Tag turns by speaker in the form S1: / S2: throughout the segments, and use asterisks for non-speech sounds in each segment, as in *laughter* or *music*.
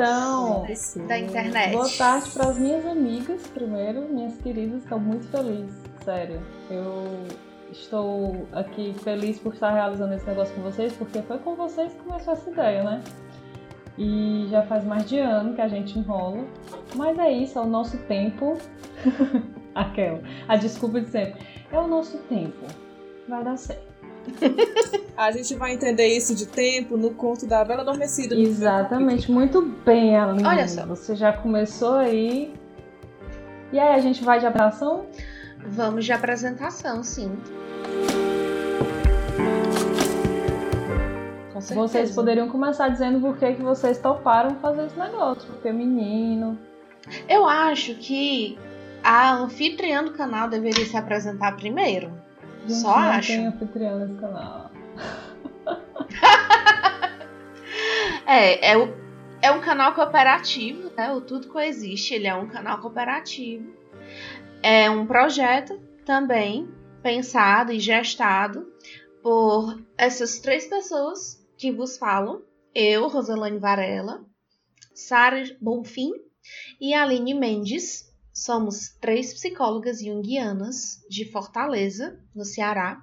S1: Então,
S2: da internet.
S1: boa tarde para as minhas amigas, primeiro, minhas queridas, estou muito feliz, sério. Eu estou aqui feliz por estar realizando esse negócio com vocês, porque foi com vocês que começou essa ideia, né? E já faz mais de ano que a gente enrola. Mas é isso, é o nosso tempo. *laughs* Aquela. A desculpa de sempre. É o nosso tempo. Vai dar certo. *laughs*
S3: A gente vai entender isso de tempo no conto da Bela Adormecida.
S1: Exatamente, muito bem, Aline.
S2: Olha só.
S1: Você já começou aí. E aí, a gente vai de abração?
S2: Vamos de apresentação, sim. Com certeza.
S1: Vocês poderiam começar dizendo por que, que vocês toparam fazer esse negócio. Feminino.
S2: Eu acho que a anfitriã do canal deveria se apresentar primeiro.
S1: Gente,
S2: Só
S1: não
S2: acho.
S1: tem anfitriã nesse canal. *laughs*
S2: É, é, o- é um canal cooperativo, né? O Tudo Coexiste, ele é um canal cooperativo. É um projeto também pensado e gestado por essas três pessoas que vos falam. Eu, Rosalane Varela, Sara Bonfim e Aline Mendes. Somos três psicólogas junguianas de Fortaleza, no Ceará,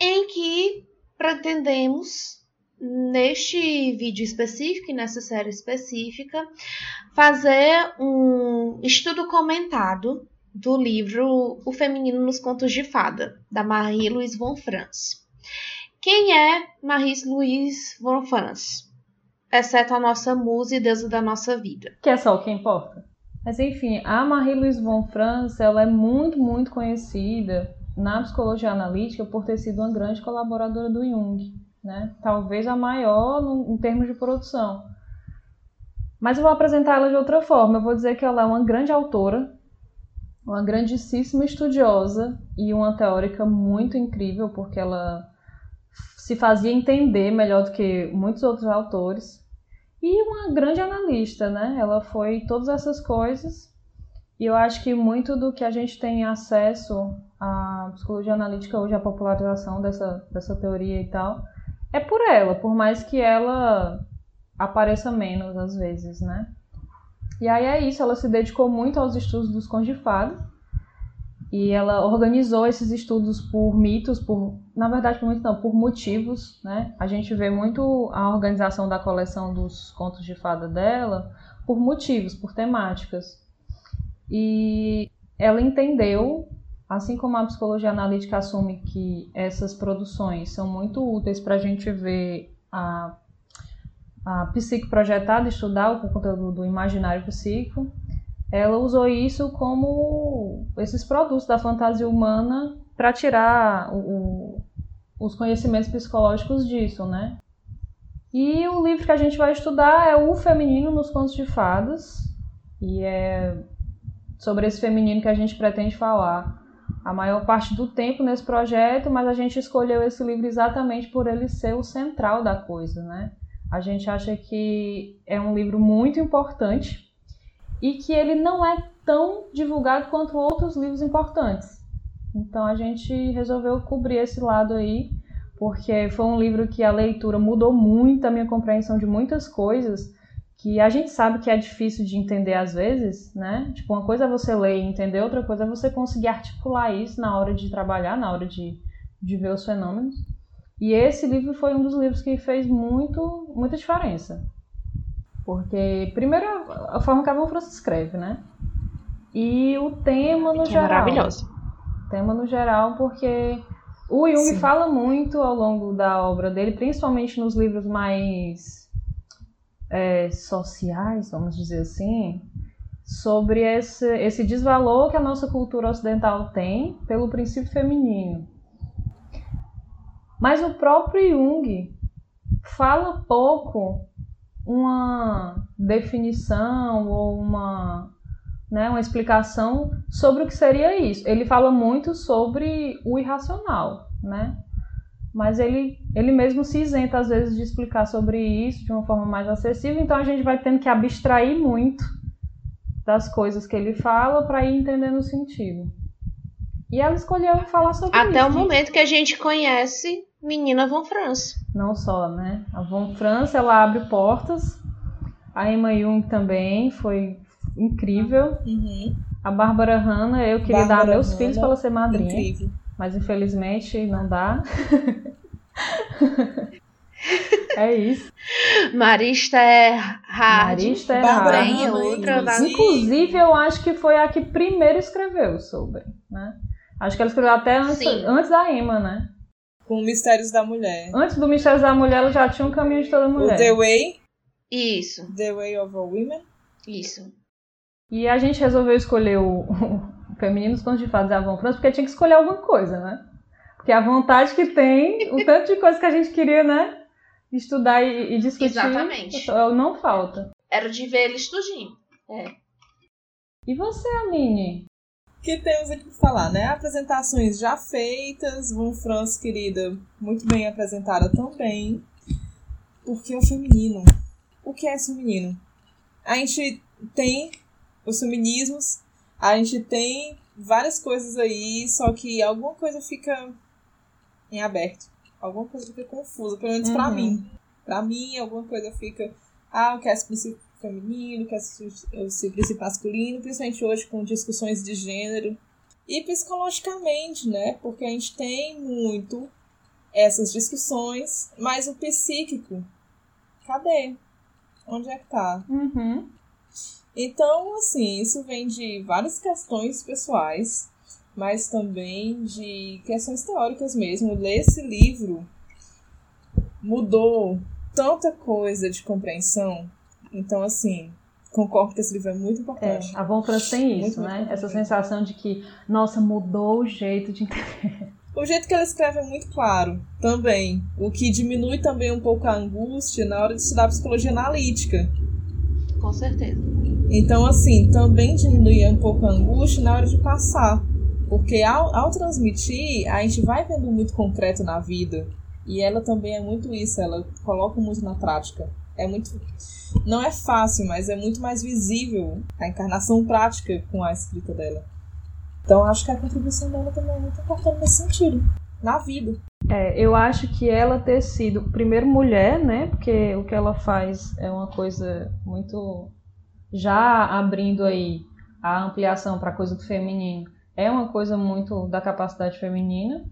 S2: em que pretendemos neste vídeo específico e nessa série específica, fazer um estudo comentado do livro O Feminino nos Contos de Fada, da Marie-Louise von France. Quem é Marie-Louise von France? Exceto a nossa musa e deusa da nossa vida.
S1: Que é só o que importa. Mas enfim, a Marie-Louise von France, ela é muito, muito conhecida na psicologia analítica por ter sido uma grande colaboradora do Jung, né? Talvez a maior no- em termos de produção. Mas eu vou apresentar ela de outra forma. Eu vou dizer que ela é uma grande autora, uma grandíssima estudiosa e uma teórica muito incrível, porque ela se fazia entender melhor do que muitos outros autores. E uma grande analista, né? Ela foi todas essas coisas. E eu acho que muito do que a gente tem acesso à psicologia analítica hoje, a popularização dessa, dessa teoria e tal, é por ela, por mais que ela apareça menos às vezes, né? E aí é isso, ela se dedicou muito aos estudos dos fada. E ela organizou esses estudos por mitos, por, na verdade, por mitos não, por motivos, né? A gente vê muito a organização da coleção dos contos de fada dela por motivos, por temáticas. E ela entendeu, assim como a psicologia analítica assume que essas produções são muito úteis para a gente ver a, a psique projetada, estudar o conteúdo do imaginário psíquico, ela usou isso como esses produtos da fantasia humana para tirar o- o- os conhecimentos psicológicos disso, né? E o livro que a gente vai estudar é O Feminino nos Contos de Fadas, e é sobre esse feminino que a gente pretende falar a maior parte do tempo nesse projeto, mas a gente escolheu esse livro exatamente por ele ser o central da coisa, né? A gente acha que é um livro muito importante e que ele não é tão divulgado quanto outros livros importantes. Então a gente resolveu cobrir esse lado aí, porque foi um livro que a leitura mudou muito a minha compreensão de muitas coisas que a gente sabe que é difícil de entender às vezes, né? Tipo, uma coisa é você ler e entender, outra coisa é você conseguir articular isso na hora de trabalhar, na hora de, de ver os fenômenos. E esse livro foi um dos livros que fez muito, muita diferença. Porque, primeiro, a forma que a Von França escreve, né? E o tema no
S2: Que é
S1: geral.
S2: maravilhoso.
S1: Tema no geral, porque o Jung
S3: Sim.
S1: fala muito ao longo da obra dele, principalmente nos livros mais é, sociais, vamos dizer assim, sobre esse, esse desvalor que a nossa cultura ocidental tem pelo princípio feminino. Mas o próprio Jung fala pouco uma definição ou uma, né, uma explicação sobre o que seria isso. Ele fala muito sobre o irracional, né? Mas ele, ele mesmo se isenta às vezes de explicar sobre isso de uma forma mais acessível, então a gente vai tendo que abstrair muito das coisas que ele fala para ir entendendo o sentido. E ela escolheu falar sobre isso.
S2: Até o momento que a gente conhece Menina Von France.
S1: Não só, né? A Von France, ela abre portas A Emma Jung também foi incrível.
S3: Uhum.
S1: A Bárbara Hanna, eu queria
S3: Bárbara
S1: dar meus
S3: Hanna,
S1: filhos para ela ser madrinha,
S3: Incrível.
S1: mas infelizmente não dá. *laughs* é isso.
S2: Marista é hard.
S1: Marista é
S3: Bárbara.
S2: Tem
S3: Hanna,
S2: outra
S3: inclusive.
S1: Inclusive, eu acho que foi a que primeiro escreveu sobre, né? Acho que ela escreveu até antes, antes da Emma, né?
S3: Com Mistérios da Mulher.
S1: Antes do Mistérios da Mulher, ela já tinha um caminho de toda
S3: O
S1: mulher.
S3: The Way,
S2: Isso,
S3: The Way of a Woman.
S2: isso.
S1: E a gente resolveu escolher o, *laughs* o Feminino dos Contos de Fadas e Avon França porque tinha que escolher alguma coisa, né? Porque a vontade que tem, o *laughs* tanto de coisa que a gente queria, né? Estudar e, e discutir.
S2: Exatamente.
S1: Não falta.
S2: Era de ver eles tudinho.
S1: E você, Amine?
S3: Que temos aqui para falar, né? Apresentações já feitas, Von Franz, querida, muito bem apresentada também. Porque o feminino. O que é feminino? A gente tem os feminismos, a gente tem várias coisas aí, só que alguma coisa fica em aberto. Alguma coisa fica confusa, pelo menos
S1: Uhum.
S3: mim. Pra mim, alguma coisa fica. Ah, quero esse princípio feminino, quero esse esse princípio masculino, principalmente hoje com discussões de gênero. E psicologicamente, né? Porque a gente tem muito essas discussões, mas o psíquico, cadê? Onde é que tá?
S1: Uhum.
S3: Então, assim, isso vem de várias questões pessoais, mas também de questões teóricas mesmo. Ler esse livro mudou tanta coisa de compreensão. Então, assim, concordo que esse livro é muito
S1: É,
S3: importante.
S1: a Von França tem
S3: Muito
S1: isso, né?
S3: importante.
S1: Essa sensação de que, nossa, mudou o jeito de entender. *laughs*
S3: O jeito que ela escreve é muito claro também, o que diminui também um pouco a angústia na hora de estudar psicologia analítica.
S2: Com certeza.
S3: Então, assim, também diminui um pouco a angústia na hora de passar. Porque ao, ao transmitir, a gente vai vendo muito concreto na vida. E ela também é muito isso, ela coloca muito na prática. É muito. Não é fácil, mas é muito mais visível a encarnação prática com a escrita dela. Então, acho que a contribuição dela também é muito importante nesse sentido. Na vida.
S1: É, eu acho que ela ter sido, primeiro, mulher, né? Porque o que ela faz é uma coisa muito. Já abrindo aí a ampliação para a coisa do feminino, é uma coisa muito da capacidade feminina,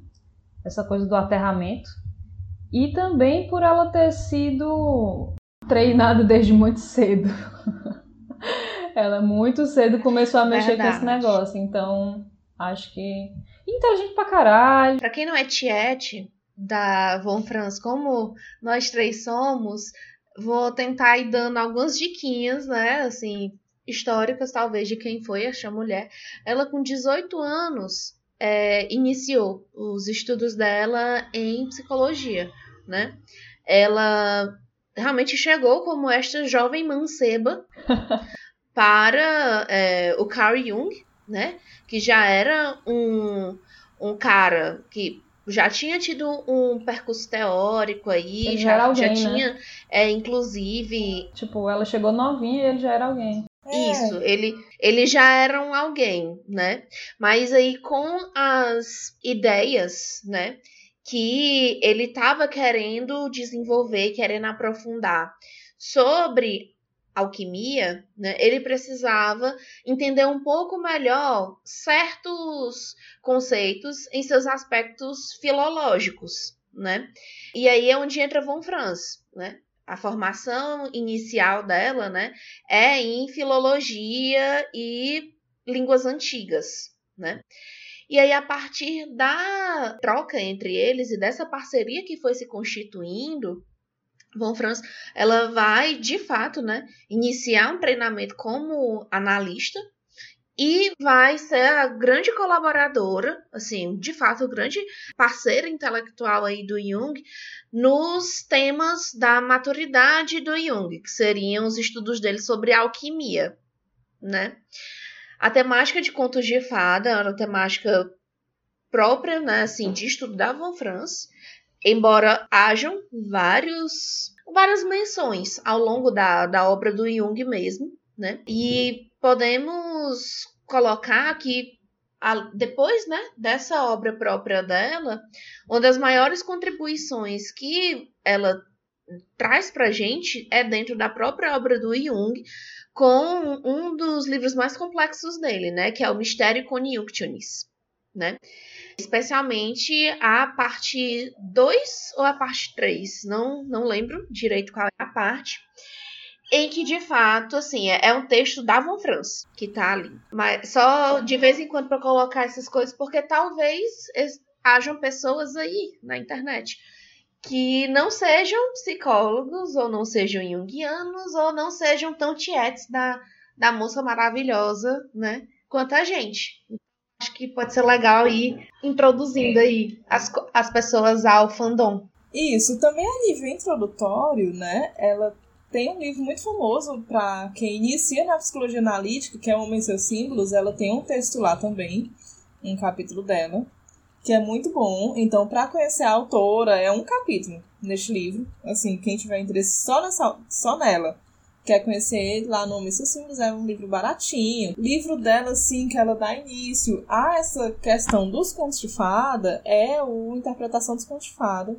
S1: essa coisa do aterramento. E também por ela ter sido treinada desde muito cedo. ela muito cedo começou a mexer com esse
S2: Verdade.
S1: negócio, então acho que. Inteligente pra caralho.
S2: Pra quem não é tiete da Von Franz, como nós três somos, vou tentar ir dando algumas diquinhas, né? Assim, históricas, talvez, de quem foi essa mulher. Ela, com 18 anos, é, iniciou os estudos dela em psicologia, né? Ela realmente chegou como esta jovem manceba *laughs* para é, o Carl Jung, né? Que já era um, um cara que já tinha tido um percurso teórico aí,
S1: Ele já
S2: já,
S1: era alguém,
S2: já
S1: né?
S2: tinha, é, inclusive,
S1: Tipo, ela chegou novinha e ele já era alguém.
S2: isso, ele, ele já era um alguém, né? Mas aí com as ideias, né, que ele estava querendo desenvolver, querendo aprofundar sobre alquimia, né, ele precisava entender um pouco melhor certos conceitos em seus aspectos filológicos, né? E aí é onde entra Von Franz, né? A formação inicial dela, né, é em filologia e línguas antigas, né? E aí, a partir da troca entre eles e dessa parceria que foi se constituindo, Von Franz, ela vai, de fato, né, iniciar um treinamento como analista e vai ser a grande colaboradora, assim, de fato, grande parceira intelectual aí do Jung nos temas da maturidade do Jung, que seriam os estudos dele sobre alquimia, né? A temática de contos de fada era uma temática própria, né, assim, de estudo da Von Franz, embora hajam vários, várias menções ao longo da, da obra do Jung mesmo, né? E podemos colocar que depois, né, dessa obra própria dela, uma das maiores contribuições que ela traz pra gente é dentro da própria obra do Jung, com um dos livros mais complexos dele, né, que é o Mistério Coniunctionis, né? Especialmente a parte 2 ou a parte 3, não, não lembro direito qual é a parte, em que de fato, assim, é, é um texto da Von Franz que tá ali. Mas só de vez em quando para colocar essas coisas, porque talvez hajam pessoas aí na internet que não sejam psicólogos, ou não sejam junguianos, ou não sejam tão tietes da, da moça maravilhosa, né? Quanto a gente. Acho que pode ser legal ir introduzindo aí as, as pessoas ao fandom.
S3: Isso, também a nível introdutório, né? Ela tem um livro muito famoso para quem inicia na psicologia analítica, que é Homem e seus símbolos. Ela tem um texto lá também, um capítulo dela, que é muito bom. Então, para conhecer a autora, é um capítulo neste livro. Assim, quem tiver interesse só, nessa, só nela, quer conhecer lá no seus símbolos, é um livro baratinho. Livro dela, assim, que ela dá início a essa questão dos contos de fada, é o Interpretação dos Contos de Fada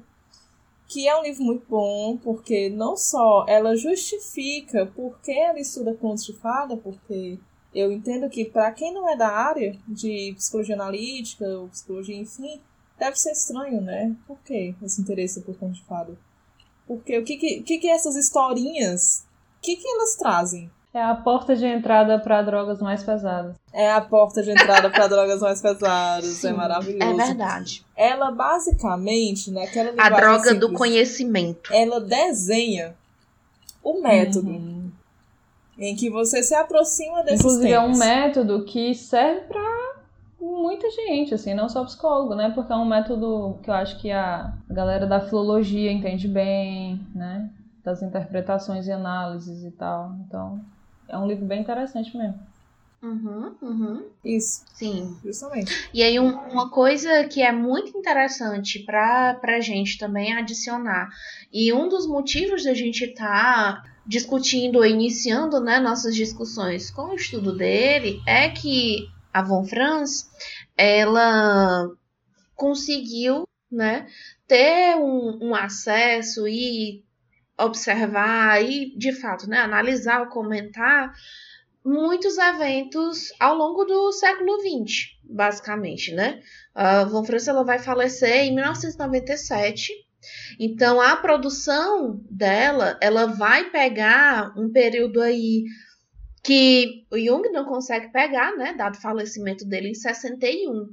S3: que é um livro muito bom, porque não só ela justifica por que ela estuda contos de fada, porque eu entendo que para quem não é da área de psicologia analítica ou psicologia, enfim, deve ser estranho, né? Por que esse interesse por contos de fada? Porque o que que, que, essas historinhas, o que, que elas trazem?
S1: É a porta de entrada para drogas mais pesadas.
S3: É a porta de entrada para drogas mais pesadas. É Sim, é maravilhoso.
S2: É verdade.
S3: Ela basicamente, naquela
S2: né, A droga simples, do conhecimento.
S3: Ela desenha o método uhum. Em que você se aproxima desses
S1: Inclusive
S3: temas.
S1: é um método que serve para muita gente, assim, não só psicólogo, né? Porque é um método que eu acho que a galera da filologia entende bem, né? Das interpretações e análises e tal. Então, é um livro bem interessante mesmo.
S2: Uhum, uhum.
S3: Isso.
S2: Sim.
S3: Justamente.
S2: E aí, um, uma coisa que é muito interessante para a gente também adicionar, e um dos motivos da gente estar tá discutindo, iniciando né, nossas discussões com o estudo dele, é que a Von Franz, ela conseguiu né, ter um, um acesso e observar e, de fato, né, analisar, comentar muitos eventos ao longo do século XX, basicamente, né? A Von Franz ela vai falecer em 1997. Então a produção dela, ela vai pegar um período aí que o Jung não consegue pegar, né, dado o falecimento dele em 61,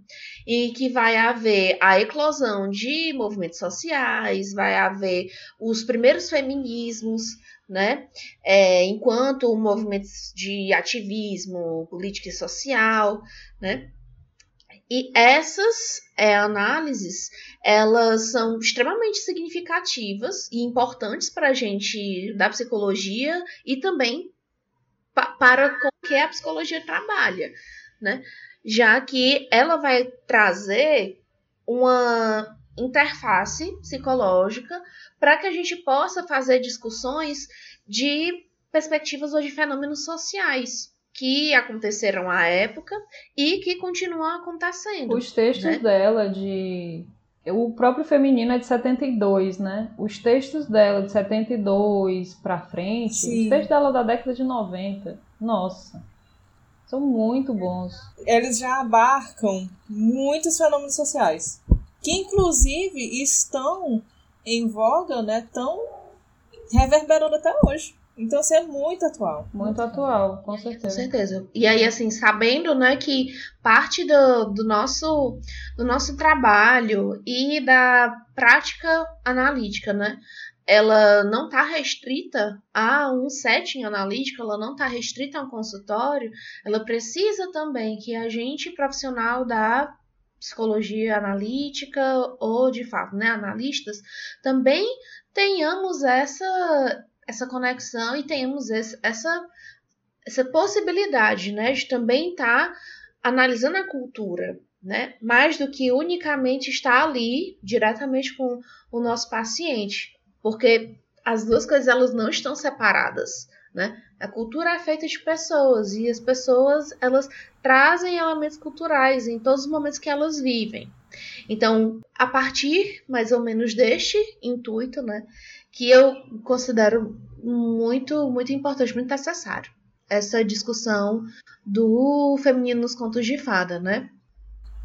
S2: e que vai haver a eclosão de movimentos sociais, vai haver os primeiros feminismos, né, é, enquanto movimentos de ativismo, política e social, né, e essas é, análises, elas são extremamente significativas e importantes para a gente da psicologia e também para com que a psicologia trabalha, né? Já que ela vai trazer uma interface psicológica para que a gente possa fazer discussões de perspectivas ou de fenômenos sociais que aconteceram à época e que continuam acontecendo.
S1: Os textos né? dela de o próprio feminino é de 72, né? Os textos dela de 72 para frente, Sim. os textos dela da década de 90, nossa, são muito bons.
S3: Eles já abarcam muitos fenômenos sociais, que inclusive estão em voga, né? Tão reverberando até hoje. Então, assim, é muito atual.
S1: Muito atual, com certeza. Com
S2: certeza. E aí, assim, sabendo, né, que parte do, do, nosso, do nosso trabalho e da prática analítica, né, ela não está restrita a um setting analítico, ela não está restrita a um consultório, ela precisa também que a gente, profissional da psicologia analítica ou de fato, né, analistas, também tenhamos essa essa conexão e tenhamos esse, essa, essa possibilidade né, de também estar tá analisando a cultura, né, mais do que unicamente estar ali diretamente com o nosso paciente, porque as duas coisas elas não estão separadas. Né? A cultura é feita de pessoas e as pessoas elas trazem elementos culturais em todos os momentos que elas vivem. Então, a partir mais ou menos deste intuito, né, que eu considero muito, muito importante, muito necessário. Essa discussão do feminino nos contos de fada, né?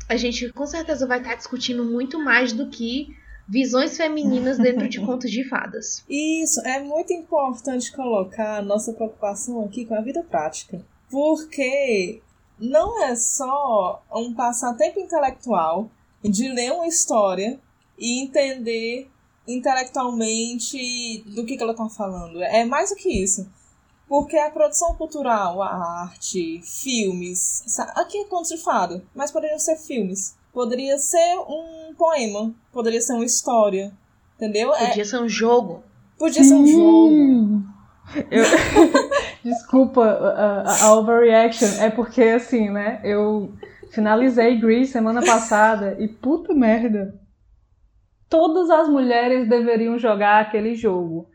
S2: A gente com certeza vai estar discutindo muito mais do que visões femininas dentro de contos de fadas. *laughs*
S3: Isso, é muito importante colocar a nossa preocupação aqui com a vida prática. Porque não é só um passatempo intelectual de ler uma história e entender intelectualmente do que, que ela está falando. É mais do que isso. Porque a produção cultural, a arte, filmes. Aqui é contos de fada, mas poderiam ser filmes. Poderia ser um poema, poderia ser uma história. Entendeu?
S2: É Podia é... ser um jogo.
S3: Podia ser um jogo.
S1: Eu... *laughs* Desculpa a, a overreaction. É porque, assim, né? Eu finalizei Grease semana passada e puta merda. Todas as mulheres deveriam jogar aquele jogo.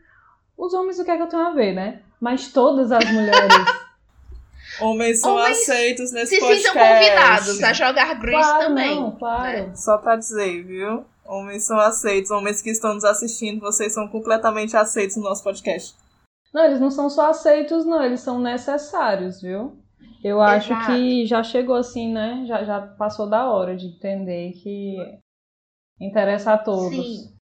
S1: Os homens, o que é que eu tenho a ver, né? Mas todas as mulheres. *laughs*
S3: Homens são Homens aceitos nesse
S2: se
S3: podcast. Se
S2: sintam convidados a jogar
S1: claro,
S2: também.
S1: Não, claro.
S3: Né? Só pra dizer, viu? Homens são aceitos. Homens que estão nos assistindo, vocês são completamente aceitos no nosso podcast.
S1: Não, eles não são só aceitos, não. Eles são necessários, viu? Eu acho Exato. que já chegou assim, né? Já, já passou da hora de entender que interessa a todos. Sim.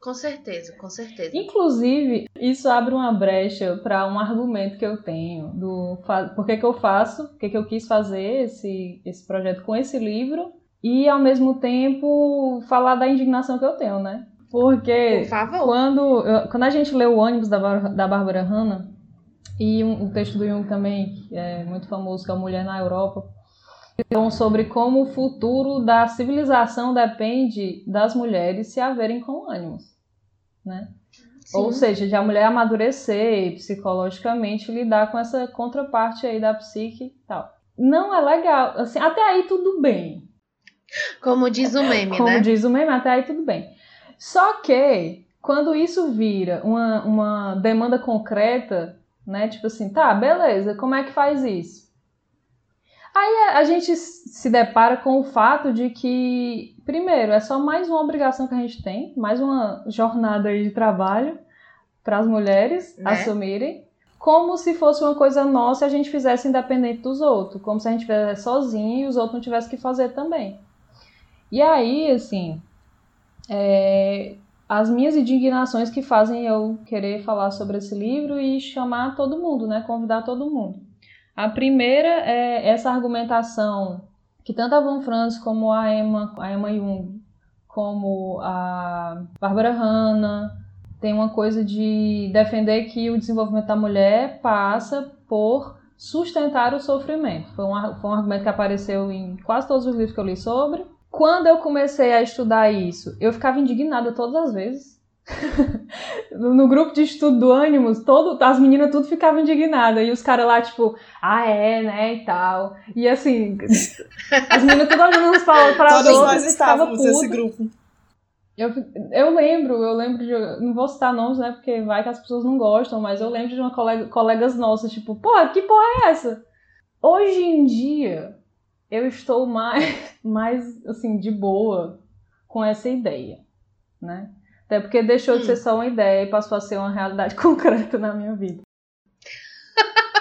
S2: Com certeza, com certeza.
S1: Inclusive, isso abre uma brecha para um argumento que eu tenho do por que, que eu faço, por que, que eu quis fazer esse, esse projeto com esse livro e ao mesmo tempo falar da indignação que eu tenho, né? Porque
S2: Por
S1: quando, quando a gente lê o ônibus da, da Bárbara Hanna e um, um texto do Jung também, que é muito famoso, que é a Mulher na Europa, então, sobre como o futuro da civilização depende das mulheres se haverem com ânimos, né? Sim. Ou seja, de a mulher amadurecer e psicologicamente lidar com essa contraparte aí da psique e tal. Não é legal, assim, até aí tudo bem.
S2: Como diz o meme,
S1: Como
S2: né?
S1: Como diz o meme, até aí tudo bem. Só que, quando isso vira uma, uma demanda concreta, né? Tipo assim, tá, beleza, como é que faz isso? Aí a gente se depara com o fato de que, primeiro, é só mais uma obrigação que a gente tem, mais uma jornada de trabalho para as mulheres né? assumirem, como se fosse uma coisa nossa e a gente fizesse independente dos outros, como se a gente fizesse sozinho e os outros não tivessem que fazer também. E aí, assim, é, as minhas indignações que fazem eu querer falar sobre esse livro e chamar todo mundo, né? Convidar todo mundo. A primeira é essa argumentação que tanto a Von Franz como a Emma, a Emma Jung, como a Barbara Hanna, tem uma coisa de defender que o desenvolvimento da mulher passa por sustentar o sofrimento. Foi um, foi um argumento que apareceu em quase todos os livros que eu li sobre. Quando eu comecei a estudar isso, eu ficava indignada todas as vezes *laughs* no grupo de estudo do ânimos, todo, as meninas tudo ficavam indignadas. E os caras lá, tipo, ah, é, né, e tal. E assim, *laughs* as meninas tudo olhando uns para as outras.
S3: nós estávamos nesse grupo.
S1: Eu, eu lembro, eu lembro de. Não vou citar nomes, né? Porque vai que as pessoas não gostam, mas eu lembro de uma colega, colegas nossas, tipo, porra, que porra é essa? Hoje em dia, eu estou mais, *laughs* mais assim, de boa com essa ideia, né? Até porque deixou hum. de ser só uma ideia e passou a ser uma realidade *laughs* concreta na minha vida.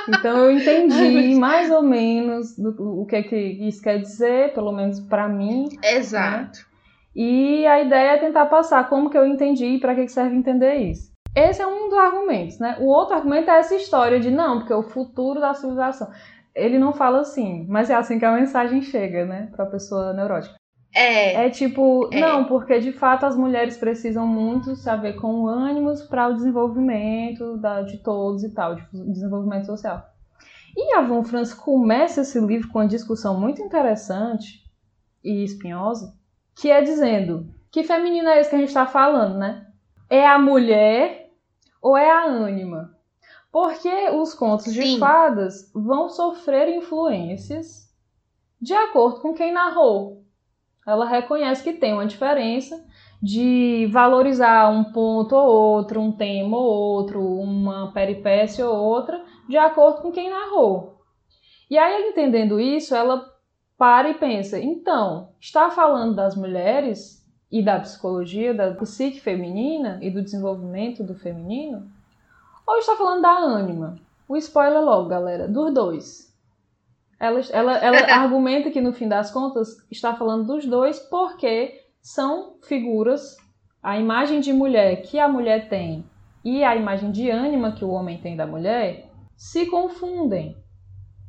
S1: Então eu entendi mais ou menos do, o que, é que isso quer dizer, pelo menos para mim.
S2: Né? Exato. Né?
S1: E a ideia é tentar passar como que eu entendi e para que serve entender isso. Esse é um dos argumentos, né? O outro argumento é essa história de não, porque é o futuro da civilização. Ele não fala assim, mas é assim que a mensagem chega, né, para a pessoa neurótica.
S2: É.
S1: É tipo, é. não, porque de fato as mulheres precisam muito saber com ânimos para o desenvolvimento da, de todos e tal, de desenvolvimento social. E a Von Franz começa esse livro com uma discussão muito interessante e espinhosa, que é dizendo que feminino é esse que a gente está falando, né? É a mulher ou é a ânima? Porque os contos Sim. de fadas vão sofrer influências de acordo com quem narrou ela reconhece que tem uma diferença de valorizar um ponto ou outro, um tema ou outro, uma peripécia ou outra, de acordo com quem narrou. E aí, entendendo isso, ela para e pensa: então, está falando das mulheres, e da psicologia, da psique feminina e do desenvolvimento do feminino, ou está falando da ânima? O spoiler logo, galera, dos dois. Ela, ela, ela *laughs* argumenta que no fim das contas está falando dos dois porque são figuras, a imagem de mulher que a mulher tem e a imagem de ânima que o homem tem da mulher se confundem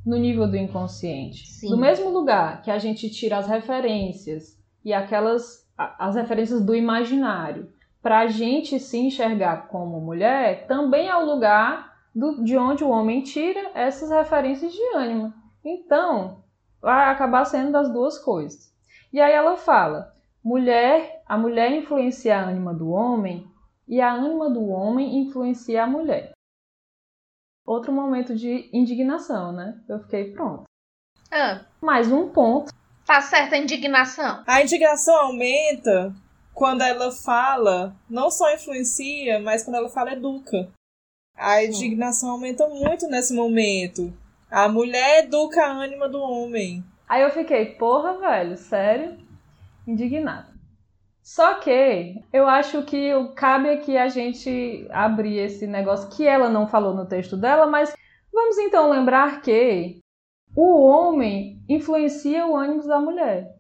S1: no nível do inconsciente. Sim. Do mesmo lugar que a gente tira as referências e aquelas as referências do imaginário para a gente se enxergar como mulher, também é o lugar do, de onde o homem tira essas referências de ânima. Então, vai acabar sendo das duas coisas. E aí ela fala: mulher, a mulher influencia a ânima do homem e a ânima do homem influencia a mulher. Outro momento de indignação, né? Eu fiquei pronto.
S2: Ah.
S1: Mais um ponto.
S2: Tá certa a indignação.
S3: A indignação aumenta quando ela fala, não só influencia, mas quando ela fala educa. A indignação aumenta muito nesse momento. A mulher educa a ânima do homem.
S1: Aí eu fiquei, porra, velho, sério? Indignada. Só que eu acho que cabe aqui a gente abrir esse negócio que ela não falou no texto dela, mas vamos então lembrar que o homem influencia o ânimo da mulher.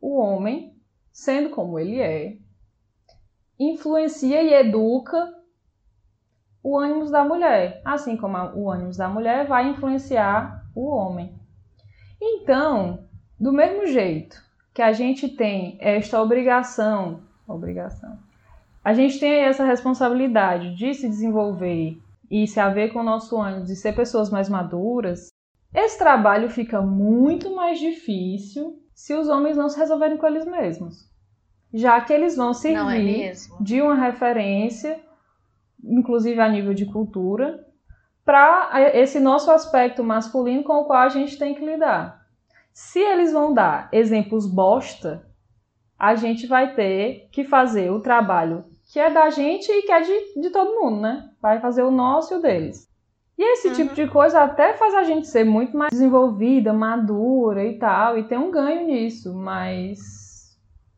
S1: O homem, sendo como ele é, influencia e educa o ânimo da mulher, assim como o ânimo da mulher vai influenciar o homem. Então, do mesmo jeito que a gente tem esta obrigação, obrigação, a gente tem essa responsabilidade de se desenvolver e se haver com o nosso ânimo, de ser pessoas mais maduras, esse trabalho fica muito mais difícil se os homens não se resolverem com eles mesmos. Já que eles vão é servir é de uma referência, inclusive a nível de cultura, para esse nosso aspecto masculino com o qual a gente tem que lidar. Se eles vão dar exemplos bosta, a gente vai ter que fazer o trabalho que é da gente e que é de, de todo mundo, né? Vai fazer o nosso e o deles. E esse uhum. tipo de coisa até faz a gente ser muito mais desenvolvida, madura e tal, e tem um ganho nisso, mas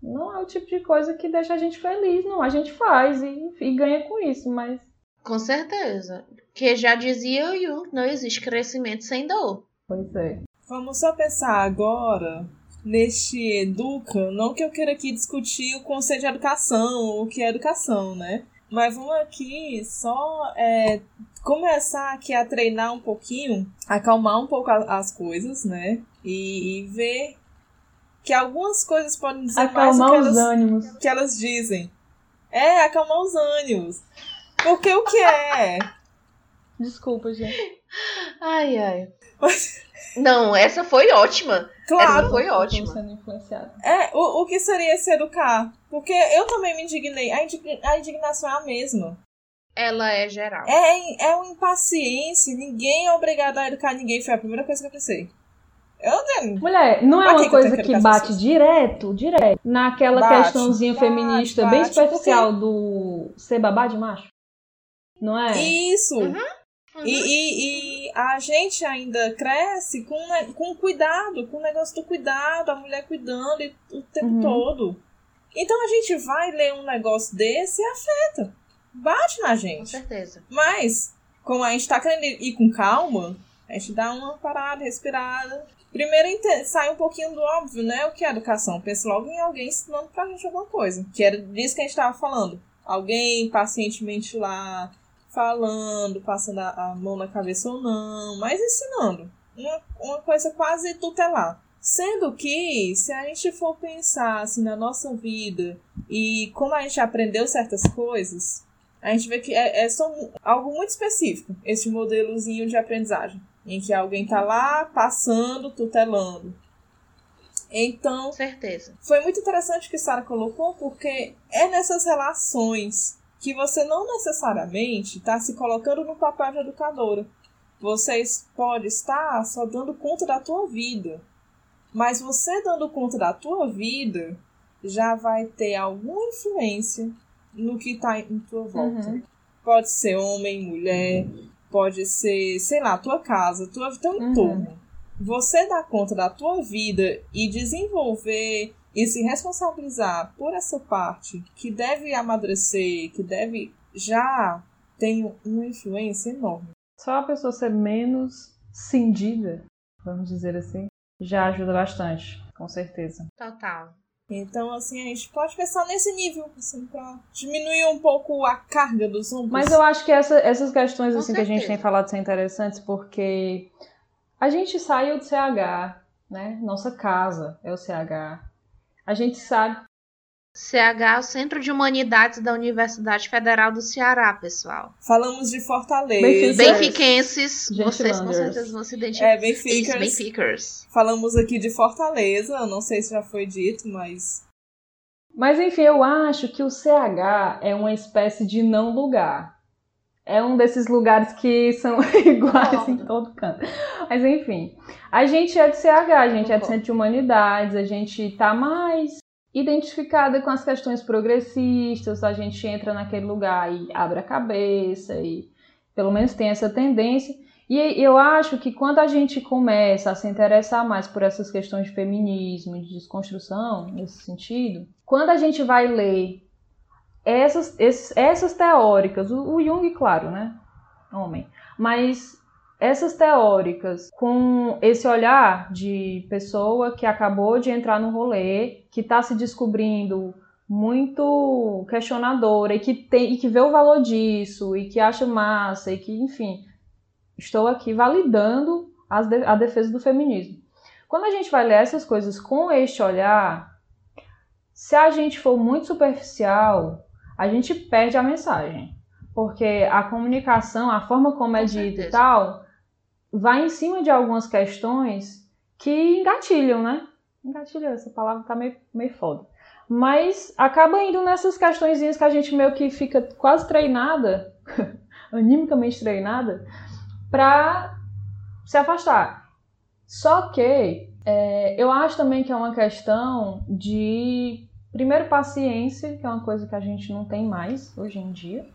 S1: não é o tipo de coisa que deixa a gente feliz, não. A gente faz e, e ganha com isso, mas.
S2: Com certeza. Que já dizia o Yu, não existe crescimento sem dor.
S1: Pois é.
S3: Vamos só pensar agora neste educa, não que eu queira aqui discutir o conceito de educação, o que é educação, né? Mas vamos aqui só é, começar aqui a treinar um pouquinho, acalmar um pouco as coisas, né? E, e ver que algumas coisas podem dizer
S1: acalmar
S3: mais do
S1: que
S3: elas,
S1: os ânimos.
S3: que elas dizem. É, acalmar os ânimos. Porque o que é? *laughs*
S1: Desculpa, gente.
S2: Ai, ai. Não, essa foi ótima. Claro. Essa foi ótima.
S1: Sendo influenciada.
S3: É, o, o que seria se educar? Porque eu também me indignei. A, indign, a indignação é a mesma.
S2: Ela é geral.
S3: É, é uma impaciência. Ninguém é obrigado a educar ninguém. Foi a primeira coisa que eu pensei. Eu.
S1: Mulher, não é uma coisa que, bate direto, direto, naquela bate, questãozinha bate, feminista bate, bem superficial porque... do ser babá de macho? Não é?
S3: Isso. Uhum. Uhum. E, e, e, a gente ainda cresce com, com cuidado, com o negócio do cuidado, a mulher cuidando o tempo uhum. todo. Então a gente vai ler um negócio desse e afeta. Bate na gente. Com
S2: certeza.
S3: Mas, como a gente tá querendo ir com calma, a gente dá uma parada, respirada. Primeiro sai um pouquinho do óbvio, né? O que é educação? Pensa logo em alguém ensinando pra gente alguma coisa. Que era disso que a gente tava falando. Alguém pacientemente lá falando, passando a, a mão na cabeça ou não, mas ensinando. Uma, uma coisa quase tutelar. Sendo que, se a gente for pensar assim, na nossa vida e como a gente aprendeu certas coisas, a gente vê que é, é só algo muito específico, esse modelozinho de aprendizagem, em que alguém está lá passando, tutelando. Então,
S2: certeza.
S3: Foi muito interessante o que Sara colocou, porque é nessas relações que você não necessariamente está se colocando no papel de educadora. Você pode estar só dando conta da tua vida. Mas você dando conta da tua vida já vai ter alguma influência no que está em tua volta. Uhum. Pode ser homem, mulher, pode ser, sei lá, tua casa, tua, teu uhum. entorno. Você dar conta da tua vida e desenvolver e se responsabilizar por essa parte que deve amadurecer, que deve já tem uma influência enorme.
S1: Só a pessoa ser menos cindida, vamos dizer assim, já ajuda bastante, com certeza.
S2: Total.
S3: Então, assim, a gente pode pensar nesse nível, assim, pra diminuir um pouco a carga dos ombros.
S1: Mas eu acho que essa, essas questões, assim, que a gente tem falado são interessantes porque a gente saiu do CH, né? Nossa casa é o CH. A gente sabe.
S2: CH é o Centro de Humanidades da Universidade Federal do Ceará, pessoal.
S3: Falamos de Fortaleza.
S2: Benfiquenses. Vocês com certeza vão se identificar.
S3: É, Benficers.
S2: Benficers.
S3: Falamos aqui de Fortaleza, não sei se já foi dito, mas...
S1: Mas enfim, eu acho que o CH é uma espécie de não lugar. É um desses lugares que são *laughs* iguais em todo canto. Mas enfim, a gente é de CH, a gente é de Centro de Humanidades, a gente tá mais identificada com as questões progressistas, a gente entra naquele lugar e abre a cabeça e pelo menos tem essa tendência. E eu acho que quando a gente começa a se interessar mais por essas questões de feminismo, de desconstrução, nesse sentido, quando a gente vai ler essas, essas teóricas, o Jung, claro, né? Homem, mas essas teóricas, com esse olhar de pessoa que acabou de entrar no rolê, que está se descobrindo muito questionadora e que, tem, e que vê o valor disso e que acha massa e que, enfim, estou aqui validando as de, a defesa do feminismo. Quando a gente vai ler essas coisas com este olhar, se a gente for muito superficial, a gente perde a mensagem. Porque a comunicação, a forma como é dita e tal, vai em cima de algumas questões que engatilham, né? Engatilham, essa palavra tá meio, meio foda. Mas acaba indo nessas questões que a gente meio que fica quase treinada, *laughs* animicamente treinada, pra se afastar. Só que é, eu acho também que é uma questão de, primeiro, paciência, que é uma coisa que a gente não tem mais hoje em dia.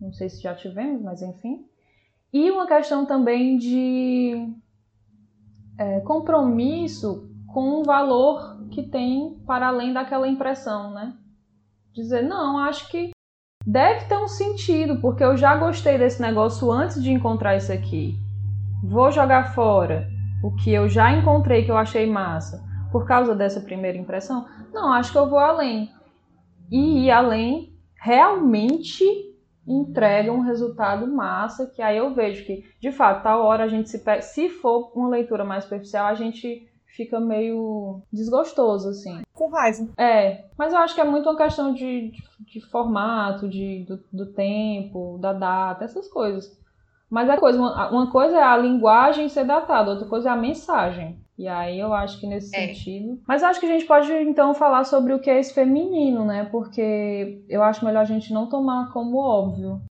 S1: Não sei se já tivemos, mas enfim. E uma questão também de é, compromisso com o valor que tem para além daquela impressão, né? Dizer, não, acho que deve ter um sentido, porque eu já gostei desse negócio antes de encontrar isso aqui. Vou jogar fora o que eu já encontrei que eu achei massa por causa dessa primeira impressão? Não, acho que eu vou além. E ir além realmente entrega um resultado massa, que aí eu vejo que, de fato, tal hora a gente se pega, se for uma leitura mais superficial, a gente fica meio desgostoso, assim.
S3: Com raiva.
S1: É, mas eu acho que é muito uma questão de, de, de formato, de, do, do, tempo, da data, essas coisas. Mas a coisa, uma, uma coisa é a linguagem ser datada, outra coisa é a mensagem. E aí eu acho que nesse é. sentido. Mas acho que a gente pode então falar sobre o que é esse feminino, né? Porque eu acho melhor a gente não tomar como óbvio.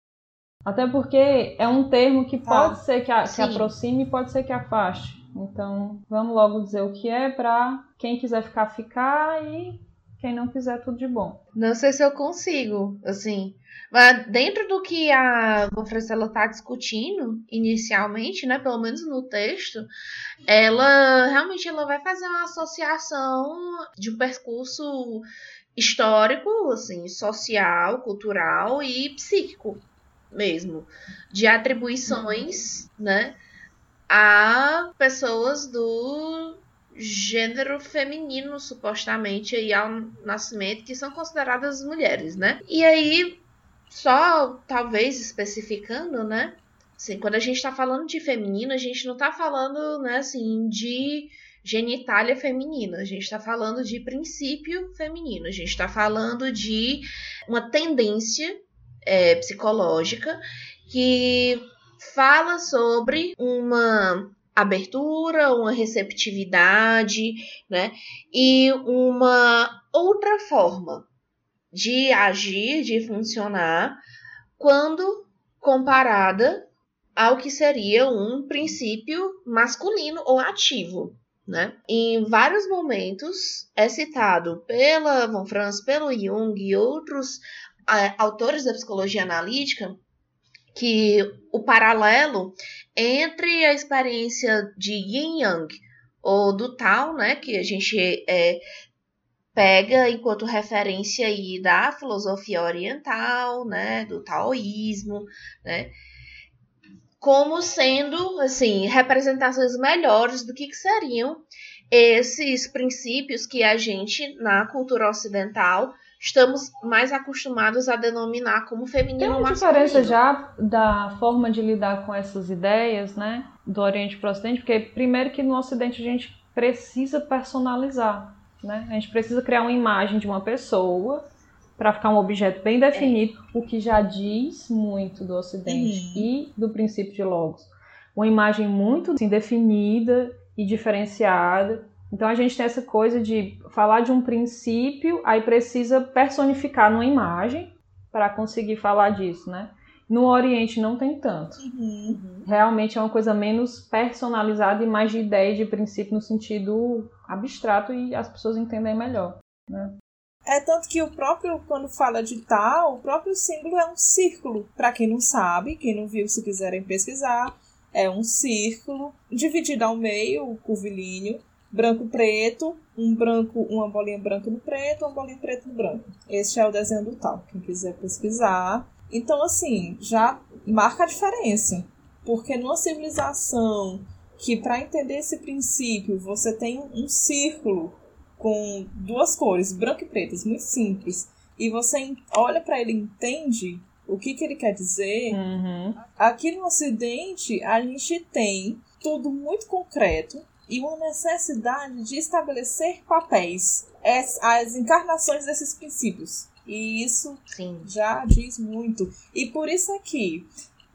S1: Até porque é um termo que tá. pode ser que, a, que aproxime e pode ser que afaste. Então, vamos logo dizer o que é para quem quiser ficar, ficar e quem não quiser, tudo de bom.
S2: Não sei se eu consigo, assim. Mas dentro do que a Francela está discutindo inicialmente, né, pelo menos no texto, ela realmente ela vai fazer uma associação de um percurso histórico, assim, social, cultural e psíquico mesmo, de atribuições, né, a pessoas do gênero feminino, supostamente, aí ao nascimento, que são consideradas mulheres, né? E aí só talvez especificando, né? Assim, quando a gente está falando de feminino, a gente não está falando, né, assim, de genitália feminina. A gente está falando de princípio feminino. A gente está falando de uma tendência é, psicológica que fala sobre uma abertura, uma receptividade, né? E uma outra forma de agir, de funcionar, quando comparada ao que seria um princípio masculino ou ativo. Né? Em vários momentos é citado pela Von Franz, pelo Jung e outros é, autores da psicologia analítica que o paralelo entre a experiência de Yin Yang ou do Tao, né, que a gente é, pega enquanto referência aí da filosofia oriental, né, do taoísmo, né, como sendo assim representações melhores do que, que seriam esses princípios que a gente na cultura ocidental estamos mais acostumados a denominar como feminino
S1: Tem uma diferença já da forma de lidar com essas ideias, né, do Oriente para o Ocidente, porque primeiro que no Ocidente a gente precisa personalizar, né? A gente precisa criar uma imagem de uma pessoa para ficar um objeto bem definido, é. o que já diz muito do Ocidente uhum. e do princípio de Logos. Uma imagem muito assim, definida e diferenciada. Então a gente tem essa coisa de falar de um princípio, aí precisa personificar numa imagem para conseguir falar disso, né? No Oriente não tem tanto. Uhum. Realmente é uma coisa menos personalizada e mais de ideia de princípio no sentido abstrato e as pessoas entendem melhor. Né?
S3: É tanto que o próprio, quando fala de tal, o próprio símbolo é um círculo. Para quem não sabe, quem não viu, se quiserem pesquisar, é um círculo dividido ao meio, curvilíneo, branco-preto, um branco, uma bolinha branca no preto, uma bolinha preta no branco. Este é o desenho do tal. Quem quiser pesquisar, então, assim, já marca a diferença. Porque numa civilização que, para entender esse princípio, você tem um círculo com duas cores, branco e preto, muito simples, e você olha para ele e entende o que, que ele quer dizer,
S1: uhum.
S3: aqui no Ocidente a gente tem tudo muito concreto e uma necessidade de estabelecer papéis, as encarnações desses princípios. E isso
S2: Sim.
S3: já diz muito. E por isso é que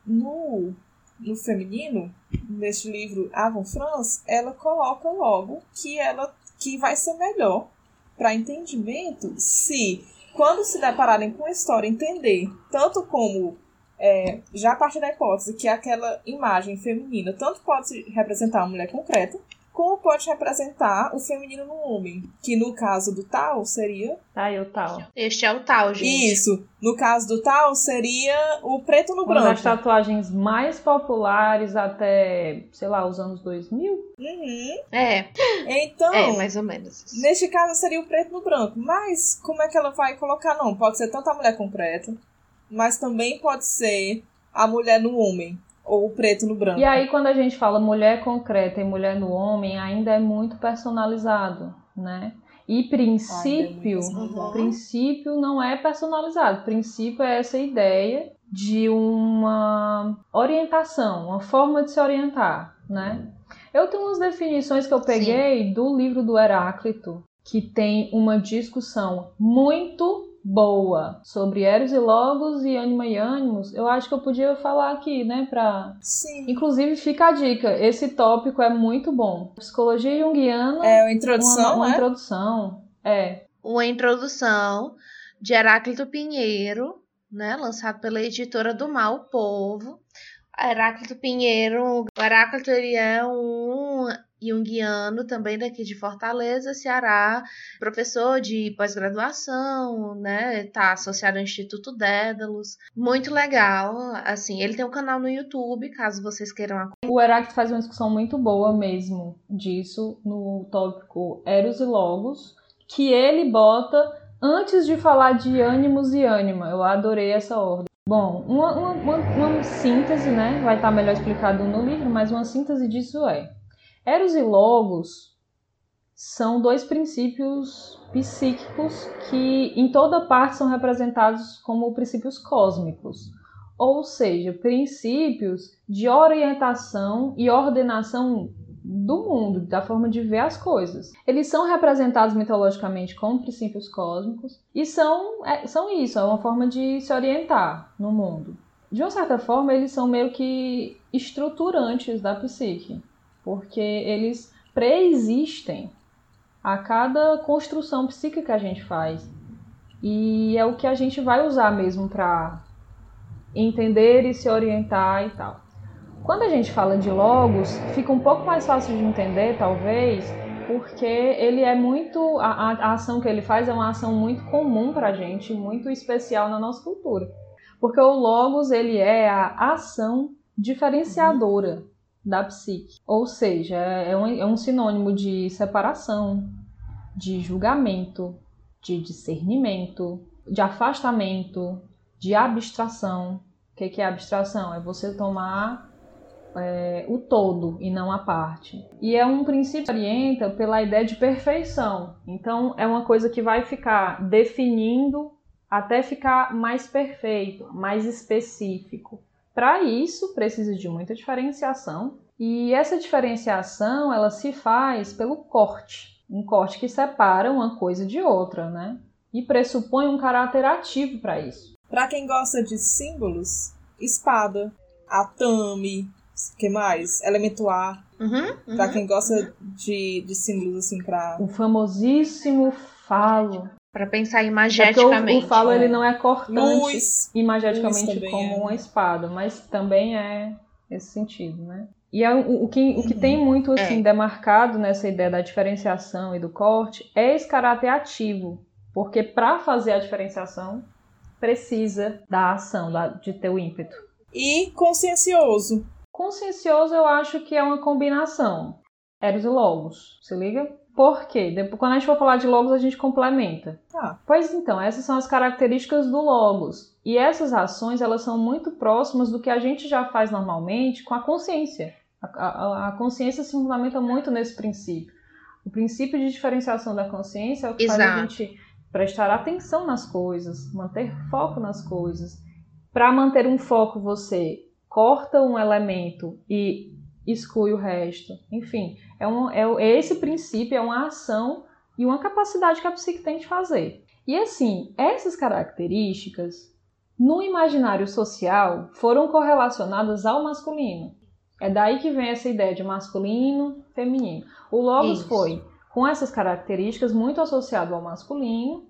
S3: no, no feminino, neste livro Avon France, ela coloca logo que ela que vai ser melhor para entendimento se quando se depararem com a história entender tanto como é, já a partir da hipótese que aquela imagem feminina tanto pode representar uma mulher concreta como pode representar o feminino no homem? Que no caso do tal seria.
S1: Tá, e o tal.
S2: Este é o tal, gente.
S3: Isso. No caso do tal seria o preto no branco.
S1: Uma das tatuagens mais populares até, sei lá, os anos 2000.
S3: Uhum.
S2: É.
S3: Então.
S2: É, mais ou menos.
S3: Neste caso seria o preto no branco. Mas como é que ela vai colocar? Não, pode ser tanto a mulher concreta, mas também pode ser a mulher no homem ou o preto no branco.
S1: E aí, quando a gente fala mulher concreta e mulher no homem, ainda é muito personalizado, né? E princípio, Ai, é princípio não é personalizado. Princípio é essa ideia de uma orientação, uma forma de se orientar, né? Eu tenho umas definições que eu peguei Sim. do livro do Heráclito, que tem uma discussão muito boa sobre Eros e Logos e Anima e Animus, eu acho que eu podia falar aqui, né, pra...
S3: Sim.
S1: Inclusive, fica a dica, esse tópico é muito bom. Psicologia junguiana...
S3: É, uma introdução,
S1: Uma, uma
S3: é?
S1: introdução, é.
S2: Uma introdução de Heráclito Pinheiro, né, lançado pela editora do Mal, o Povo. Heráclito Pinheiro, o Heráclito ele é um Jungiano, também daqui de Fortaleza, Ceará, professor de pós-graduação, né? Tá associado ao Instituto Dédalus. Muito legal, assim, ele tem um canal no YouTube, caso vocês queiram acompanhar.
S1: O Heráclito faz uma discussão muito boa mesmo disso no tópico Eros e Logos, que ele bota antes de falar de ânimos e ânima. Eu adorei essa ordem. Bom, uma, uma, uma, uma síntese, né? Vai estar melhor explicado no livro, mas uma síntese disso é Eros e Logos são dois princípios psíquicos que em toda parte são representados como princípios cósmicos, ou seja, princípios de orientação e ordenação do mundo, da forma de ver as coisas. Eles são representados mitologicamente como princípios cósmicos e são, é, são isso, é uma forma de se orientar no mundo. De uma certa forma, eles são meio que estruturantes da psique porque eles preexistem a cada construção psíquica que a gente faz. E é o que a gente vai usar mesmo para entender e se orientar e tal. Quando a gente fala de logos, fica um pouco mais fácil de entender, talvez, porque ele é muito. A, a ação que ele faz é uma ação muito comum para a gente, muito especial na nossa cultura. Porque o logos ele é a ação diferenciadora da psique. Ou seja, é um, é um sinônimo de separação, de julgamento, de discernimento, de afastamento, de abstração. O que é abstração? É você tomar é, o todo e não a parte. E é um princípio que orienta pela ideia de perfeição. Então, é uma coisa que vai ficar definindo até ficar mais perfeito, mais específico. Para isso, precisa de muita diferenciação. E essa diferenciação, ela se faz pelo corte. Um corte que separa uma coisa de outra, né? E pressupõe um caráter ativo para isso.
S3: Para quem gosta de símbolos, espada, atame, que mais? Elemento A.
S2: Uhum, uhum.
S3: Pra quem gosta de, de símbolos, assim, pra.
S1: O famosíssimo falo.
S2: Para pensar imageticamente.
S1: É o, o falo ele não é cortante
S3: Luz.
S1: imageticamente
S3: Luz
S1: como
S3: é.
S1: uma espada, mas também é esse sentido, né? E é o, o que, o que tem muito assim
S2: É.
S1: demarcado nessa ideia da diferenciação e do corte é esse caráter ativo, porque para fazer a diferenciação precisa da ação, da- de ter o ímpeto.
S3: E consciencioso.
S1: Consciencioso eu acho que é uma combinação. Eros e Logos, se liga? Por quê? Depois, quando a gente for falar de Logos, a gente complementa.
S3: Tá.
S1: Pois então, essas são as características do Logos. E essas ações, elas são muito próximas do que a gente já faz normalmente com a consciência. A, a- a consciência se fundamenta muito nesse princípio. O princípio de diferenciação da consciência é o que faz a
S2: Exato.
S1: gente prestar atenção nas coisas, manter foco nas coisas. Para manter um foco, você corta um elemento e exclui o resto. Enfim, é, um, é, é esse princípio, é uma ação e uma capacidade que a psique tem de fazer. E assim, essas características, no imaginário social, foram correlacionadas ao masculino. É daí que vem essa ideia de masculino, feminino. O Logos
S2: Isso.
S1: foi, com essas características, muito associado ao masculino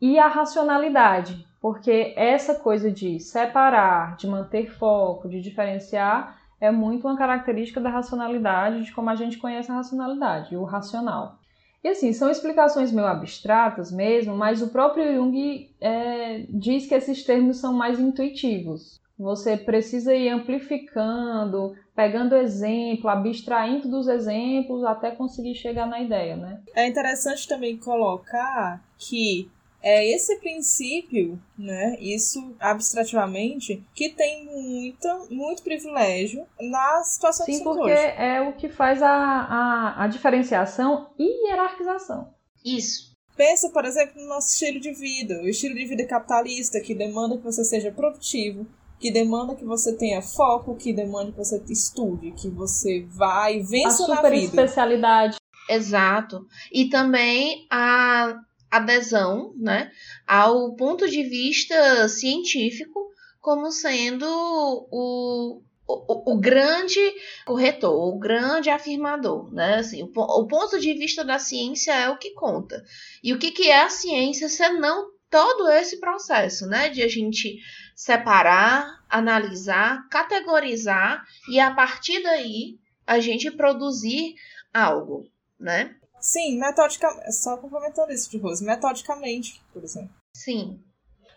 S1: e à racionalidade, porque essa coisa de separar, de manter foco, de diferenciar, é muito uma característica da racionalidade, de como a gente conhece a racionalidade, o racional. E assim, são explicações meio abstratas mesmo, mas o próprio Jung é, diz que esses termos são mais intuitivos. Você precisa ir amplificando, pegando exemplo, abstraindo dos exemplos até conseguir chegar na ideia, né?
S3: É interessante também colocar que é esse princípio, né, isso abstrativamente, que tem muita, muito privilégio na situação
S1: Sim,
S3: psicológica.
S1: porque é o que faz a, a, a diferenciação e hierarquização.
S2: Isso.
S3: Pensa, por exemplo, no nosso estilo de vida, o estilo de vida capitalista, que demanda que você seja produtivo, que demanda que você tenha foco, que demanda que você estude, que você vá e
S1: A
S3: vença na
S1: super
S3: vida.
S1: especialidade.
S2: Exato. E também a adesão, né, ao ponto de vista científico como sendo o, o, o grande corretor, o grande afirmador, né? Assim, o, o ponto de vista da ciência é o que conta. E o que, que é a ciência senão todo esse processo, né? De a gente separar, analisar, categorizar e a partir daí a gente produzir algo, né?
S3: Sim, metodicamente. Só complementando isso de Rose, metodicamente, por exemplo.
S2: Sim.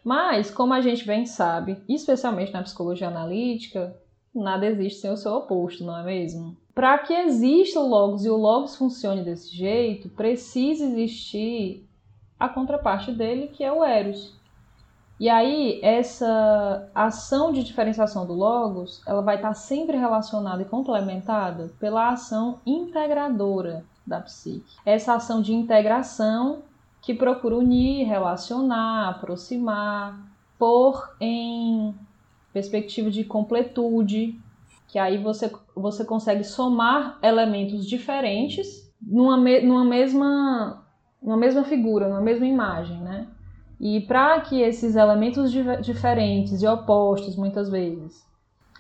S1: Mas, como a gente bem sabe, especialmente na psicologia analítica, nada existe sem o seu oposto, não é mesmo? Para que exista o Logos e o Logos funcione desse jeito, precisa existir a contraparte dele, que é o Eros. E aí, essa ação de diferenciação do Logos, ela vai estar sempre relacionada e complementada pela ação integradora da psique. Essa ação de integração que procura unir, relacionar, aproximar, pôr em perspectiva de completude, que aí você, você consegue somar elementos diferentes numa, me- numa, mesma, numa mesma figura, numa mesma imagem, né? E para que esses elementos diferentes e opostos, muitas vezes,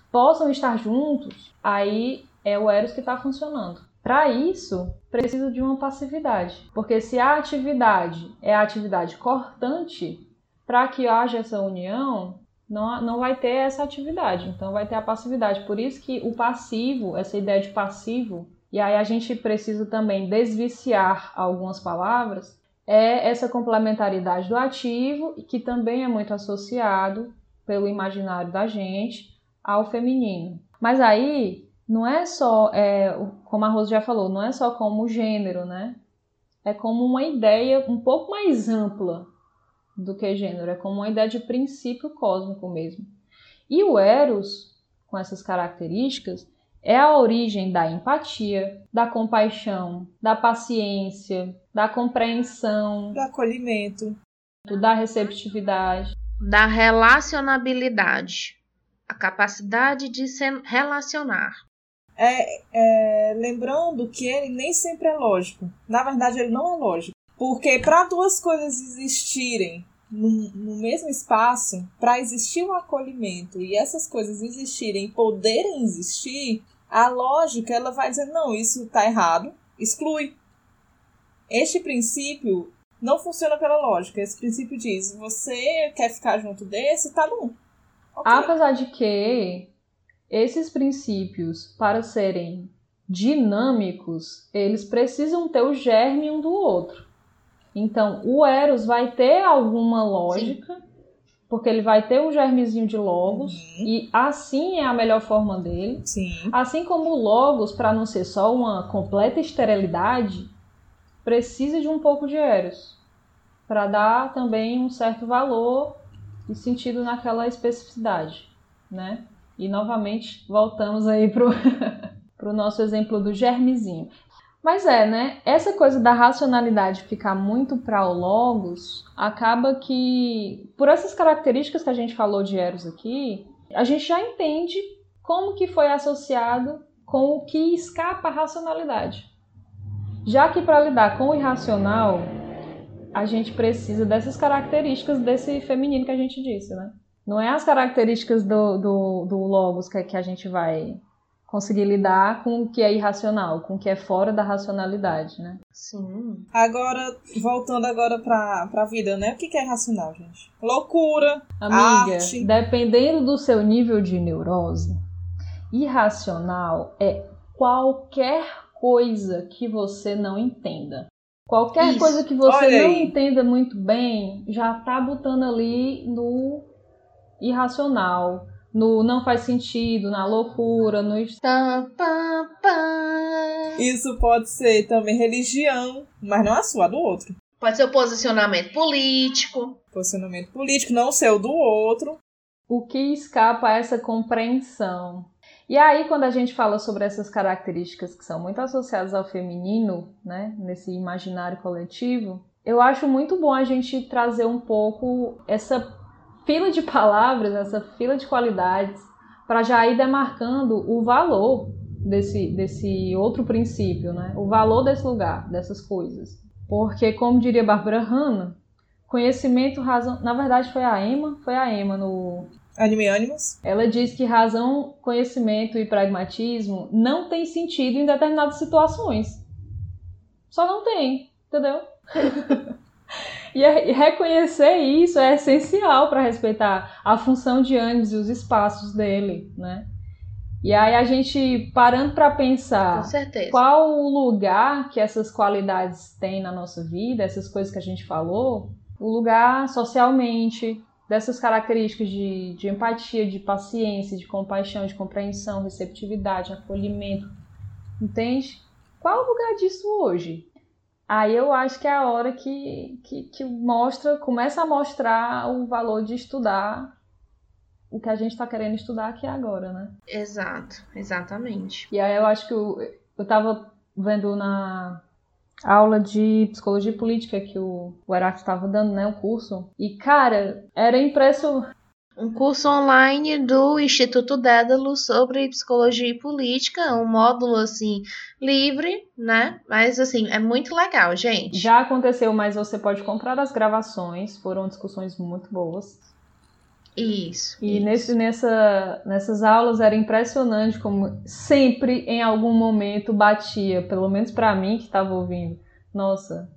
S1: possam estar juntos, aí é o Eros que está funcionando. Para isso, precisa de uma passividade. Porque se a atividade é a atividade cortante, para que haja essa união, não, não vai ter essa atividade. Então vai ter a passividade. Por isso que o passivo, essa ideia de passivo, e aí a gente precisa também desviciar algumas palavras, é essa complementaridade do ativo, que também é muito associado pelo imaginário da gente ao feminino. Mas aí não é só, é, como a Rose já falou, não é só como gênero, né? é como uma ideia um pouco mais ampla do que gênero, é como uma ideia de princípio cósmico mesmo. E o Eros, com essas características, é a origem da empatia, da compaixão, da paciência, da compreensão,
S3: do acolhimento,
S1: da receptividade,
S2: da relacionabilidade, a capacidade de se relacionar.
S3: É, é, lembrando que ele nem sempre é lógico. Na verdade, ele não é lógico. Porque para duas coisas existirem no, no mesmo espaço, para existir o um acolhimento e essas coisas existirem, poderem existir, a lógica ela vai dizer não, isso está errado, exclui. Este princípio não funciona pela lógica. Esse princípio diz: você quer ficar junto desse, tá bom.
S1: Okay. Apesar de que esses princípios, para serem dinâmicos, eles precisam ter o germe um do outro. Então, o Eros vai ter alguma lógica, Sim. porque ele vai ter um germezinho de Logos, uhum. e assim é a melhor forma dele.
S3: Sim.
S1: Assim como o Logos, para não ser só uma completa esterilidade, precisa de um pouco de Eros, para dar também um certo valor e sentido naquela especificidade, né? E novamente voltamos aí pro, *laughs* pro nosso exemplo do germezinho. Mas é, né? Essa coisa da racionalidade ficar muito para o logos acaba que, por essas características que a gente falou de Eros aqui, a gente já entende como que foi associado com o que escapa à racionalidade. Já que para lidar com o irracional, a gente precisa dessas características desse feminino que a gente disse, né? Não é as características do, do, do logos que, que a gente vai conseguir lidar com o que é irracional, com o que é fora da racionalidade, né?
S2: Sim.
S3: Agora, voltando agora pra, pra vida, né? O que, que é irracional, gente? Loucura,
S1: Amiga,
S3: arte.
S1: dependendo do seu nível de neurose, irracional é qualquer coisa que você não entenda. Qualquer Isso. coisa que você não entenda muito bem, já tá botando ali no irracional no não faz sentido, na loucura, no.
S3: Isso pode ser também religião, mas não a sua, a do outro.
S2: Pode ser o posicionamento político.
S3: Posicionamento político, não o seu, do outro.
S1: O que escapa a essa compreensão? E aí, quando a gente fala sobre essas características que são muito associadas ao feminino, né, nesse imaginário coletivo, eu acho muito bom a gente trazer um pouco essa fila de palavras, essa fila de qualidades, para já ir demarcando o valor desse, desse outro princípio, né? O valor desse lugar, dessas coisas. Porque, como diria Barbara Hanna, conhecimento, razão. Na verdade, foi a Emma, foi a Emma no.
S3: Anime Animus.
S1: Ela diz que razão, conhecimento e pragmatismo não tem sentido em determinadas situações. Só não tem, entendeu? *laughs* E reconhecer isso é essencial para respeitar a função de ânimos e os espaços dele, né? E aí a gente parando para pensar qual o lugar que essas qualidades têm na nossa vida, essas coisas que a gente falou, o lugar socialmente, dessas características de, de empatia, de paciência, de compaixão, de compreensão, receptividade, acolhimento, entende? Qual o lugar disso hoje? Aí eu acho que é a hora que, que, que mostra, começa a mostrar o valor de estudar o que a gente está querendo estudar aqui agora, né?
S2: Exato, exatamente.
S1: E aí eu acho que eu, eu tava vendo na aula de psicologia política que o, o Heráclito estava dando, né, o curso. E, cara, era impressionante
S2: um curso online do Instituto Dédalo sobre psicologia e política, um módulo assim livre, né? Mas assim, é muito legal, gente.
S1: Já aconteceu, mas você pode comprar as gravações, foram discussões muito boas.
S2: Isso.
S1: E
S2: isso.
S1: Nesse, nessa, nessas aulas era impressionante como sempre em algum momento batia, pelo menos para mim que estava ouvindo. Nossa,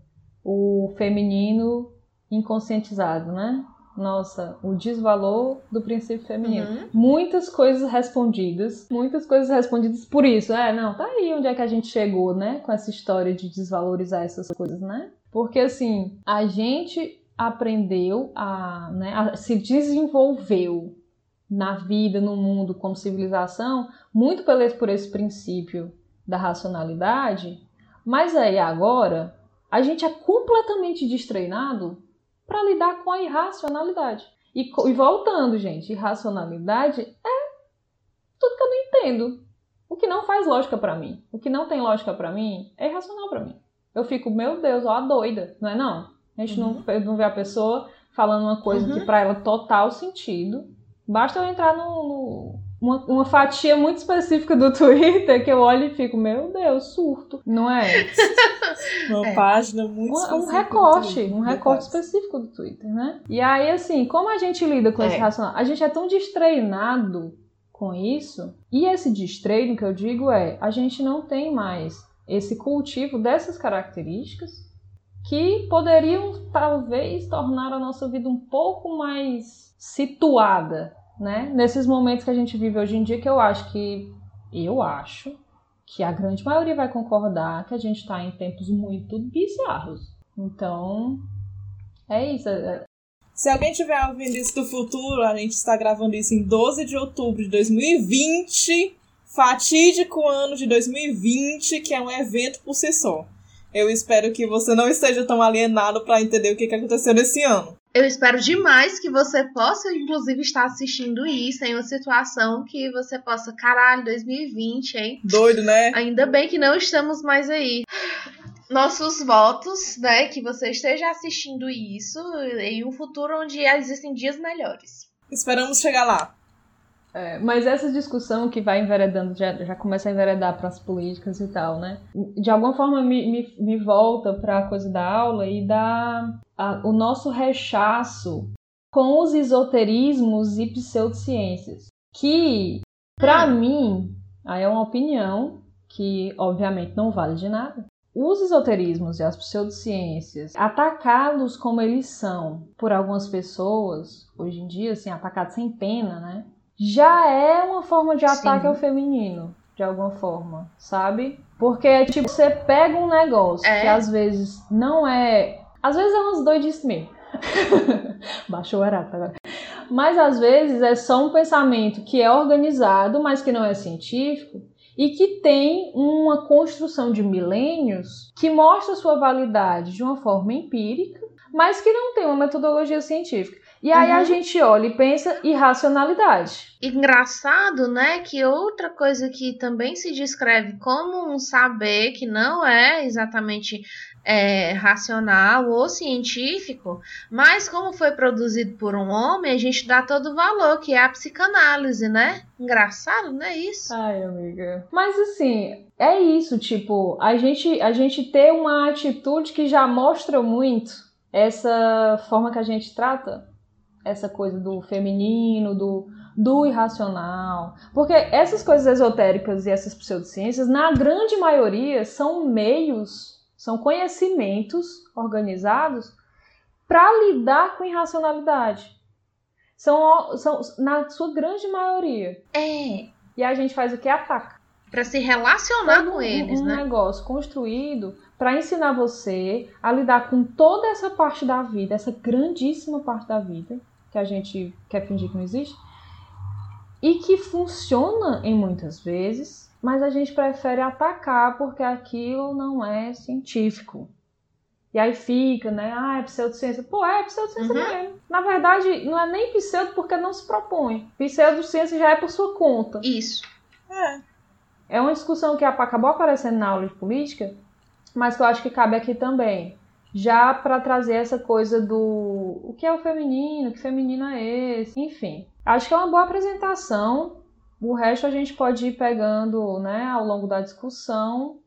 S1: o feminino inconscientizado, né? Nossa, o desvalor do princípio feminino. Uhum. Muitas coisas respondidas, muitas coisas respondidas por isso. É, não, tá aí onde é que a gente chegou, né? Com essa história de desvalorizar essas coisas, né? Porque assim, a gente aprendeu a, né, a se desenvolveu na vida, no mundo, como civilização, muito por esse, por esse princípio da racionalidade, mas aí agora a gente é completamente destreinado para lidar com a irracionalidade. E, e voltando, gente, irracionalidade é tudo que eu não entendo. O que não faz lógica para mim. O que não tem lógica para mim é irracional para mim. Eu fico, meu Deus, ó, a doida, não é não? A gente uhum. não, não vê a pessoa falando uma coisa uhum. que para ela total sentido. Basta eu entrar no, no uma, uma, fatia muito específica do *laughs* Twitter que eu olho e fico, meu Deus, surto, não é? *laughs*
S3: uma é. página muito
S1: um, um recorte, um recorte específico do Twitter, né? E aí, assim, como a gente lida com é. esse racional? A gente é tão destreinado com isso, e esse destreino que eu digo é, a gente não tem mais esse cultivo dessas características que poderiam talvez tornar a nossa vida um pouco mais situada né? Nesses momentos que a gente vive hoje em dia, que eu acho que eu acho que a grande maioria vai concordar que a gente está em tempos muito bizarros. Então, é isso. É,
S3: Se alguém tiver ouvindo isso do futuro, a gente está gravando isso em 12 de outubro de 2020, fatídico ano de 2020, que é um evento por si só. Eu espero que você não esteja tão alienado para entender o que aconteceu nesse ano.
S2: Eu espero demais que você possa, inclusive, estar assistindo isso em uma situação que você possa, caralho, 2020, hein?
S3: Doido, né?
S2: Ainda bem que não estamos mais aí. Nossos votos, né? Que você esteja assistindo isso em um futuro onde existem dias melhores.
S3: Esperamos chegar lá.
S1: É, mas essa discussão que vai enveredando, já, já começa a enveredar para as políticas e tal, né? De alguma forma me, me, me volta para a coisa da aula e dá a, o nosso rechaço com os esoterismos e pseudociências. Que, para mim, aí é uma opinião que obviamente não vale de nada. Os esoterismos e as pseudociências, atacados como eles são por algumas pessoas, hoje em dia, assim, atacados sem pena, né? Já é uma forma de ataque Sim. ao feminino, de alguma forma, sabe? Porque, tipo, você pega um negócio é. que às vezes não é. Às vezes é umas doidices mesmo. *laughs* Baixou o arato agora. Mas às vezes é só um pensamento que é organizado, mas que não é científico, e que tem uma construção de milênios que mostra sua validade de uma forma empírica, mas que não tem uma metodologia científica. E aí uhum. a gente olha e pensa irracionalidade.
S2: Engraçado, né, que outra coisa que também se descreve como um saber que não é exatamente é, racional ou científico, mas como foi produzido por um homem, a gente dá todo o valor, que é a psicanálise, né? Engraçado, não é isso?
S1: Ai, amiga. Mas assim, é isso, tipo, a gente, a gente ter uma atitude que já mostra muito essa forma que a gente trata essa coisa do feminino, do, do irracional. Porque essas coisas esotéricas e essas pseudociências, na grande maioria, são meios, são conhecimentos organizados para lidar com irracionalidade. São, são, na sua grande maioria.
S2: É.
S1: E a gente faz o que? Ataca.
S2: Para se relacionar com eles,
S1: um
S2: né?
S1: Um negócio construído para ensinar você a lidar com toda essa parte da vida, essa grandíssima parte da vida, que a gente quer fingir que não existe, e que funciona em muitas vezes, mas a gente prefere atacar porque aquilo não é científico. E aí fica, né? Ah, é pseudociência. Pô, é pseudociência uhum. mesmo. Na verdade, não é nem pseudo porque não se propõe. Pseudociência já é por sua conta.
S2: Isso.
S1: É. É uma discussão que acabou aparecendo na aula de política, mas que eu acho que cabe aqui também. Já para trazer essa coisa do o que é o feminino, que feminino é esse, enfim. Acho que é uma boa apresentação. O resto a gente pode ir pegando, né, ao longo da discussão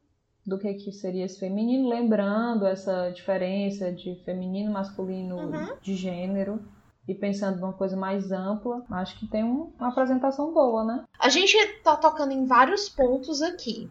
S1: do que, que seria esse feminino, lembrando essa diferença de feminino, masculino, uhum. de gênero e pensando numa coisa mais ampla, acho que tem um, uma apresentação boa, né?
S2: A gente tá tocando em vários pontos aqui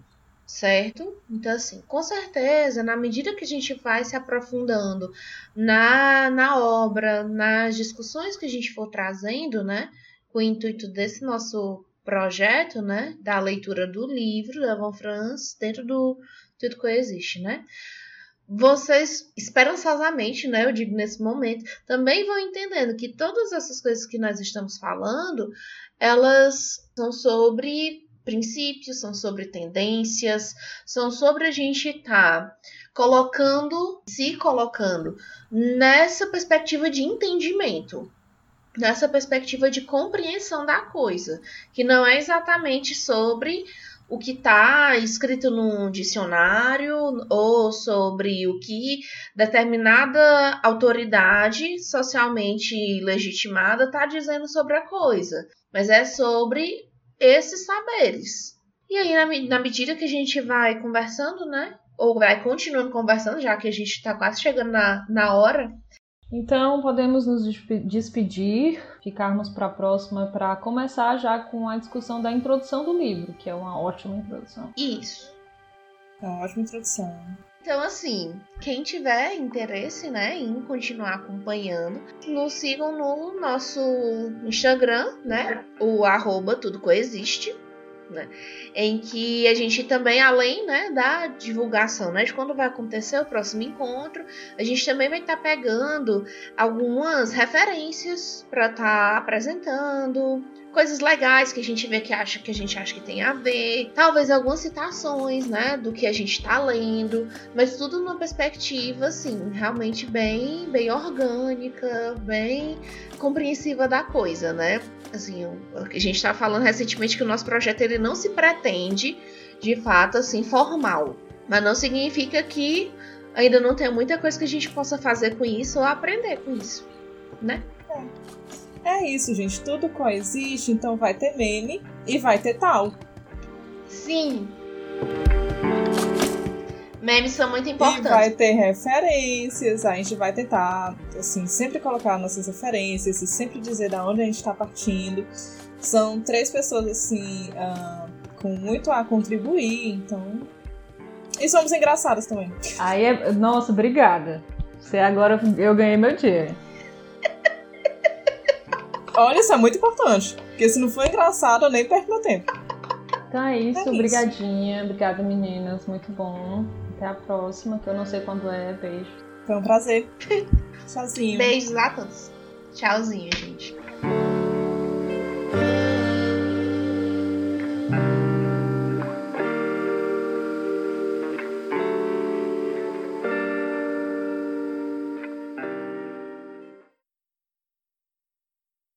S2: certo? Então, assim, com certeza, na medida que a gente vai se aprofundando na, na obra, nas discussões que a gente for trazendo, né, com o intuito desse nosso projeto, né, da leitura do livro da Von Franz dentro do Tudo Coexiste, né, vocês esperançosamente, né, eu digo nesse momento, também vão entendendo que todas essas coisas que nós estamos falando, elas são sobre princípios, são sobre tendências, são sobre a gente estar tá colocando, se colocando nessa perspectiva de entendimento, nessa perspectiva de compreensão da coisa, que não é exatamente sobre o que está escrito num dicionário ou sobre o que determinada autoridade socialmente legitimada está dizendo sobre a coisa, mas é sobre esses saberes. E aí, na, na medida que a gente vai conversando, né? Ou vai continuando conversando, já que a gente está quase chegando na, na hora,
S1: então, podemos nos despedir, ficarmos para a próxima para começar já com a discussão da introdução do livro, que é uma ótima introdução.
S2: Isso.
S3: É uma ótima introdução.
S2: Então, assim, quem tiver interesse, né, em continuar acompanhando, nos sigam no nosso Instagram, né, o arroba tudo coexiste né? Em que a gente também, além né, da divulgação né, de quando vai acontecer o próximo encontro, a gente também vai estar tá pegando algumas referências para estar tá apresentando, coisas legais que a gente vê que acha que a gente acha que tem a ver, talvez algumas citações, né, do que a gente está lendo, mas tudo numa perspectiva assim, realmente bem, bem orgânica, bem compreensiva da coisa, né? Assim, a gente está falando recentemente que o nosso projeto ele não se pretende de fato assim formal, mas não significa que ainda não tem muita coisa que a gente possa fazer com isso ou aprender com isso, né?
S3: É. é isso, gente. Tudo coexiste, então vai ter meme e vai ter tal.
S2: Sim. Memes são muito importantes.
S3: E vai ter referências, a gente vai tentar, assim, sempre colocar nossas referências e sempre dizer da onde a gente está partindo. São três pessoas, assim, uh, com muito a contribuir, então. E somos engraçadas também.
S1: Aí é... Nossa, obrigada. Você agora eu ganhei meu dia.
S3: Olha, isso é muito importante. Porque se não for engraçado, eu nem perco meu tempo.
S1: Então é isso, é obrigadinha. Obrigada, meninas. Muito bom. Até a próxima, que eu não sei quando é. Beijo.
S3: Foi um prazer. *laughs* Tchauzinho.
S2: Beijos a todos. Tchauzinho, gente.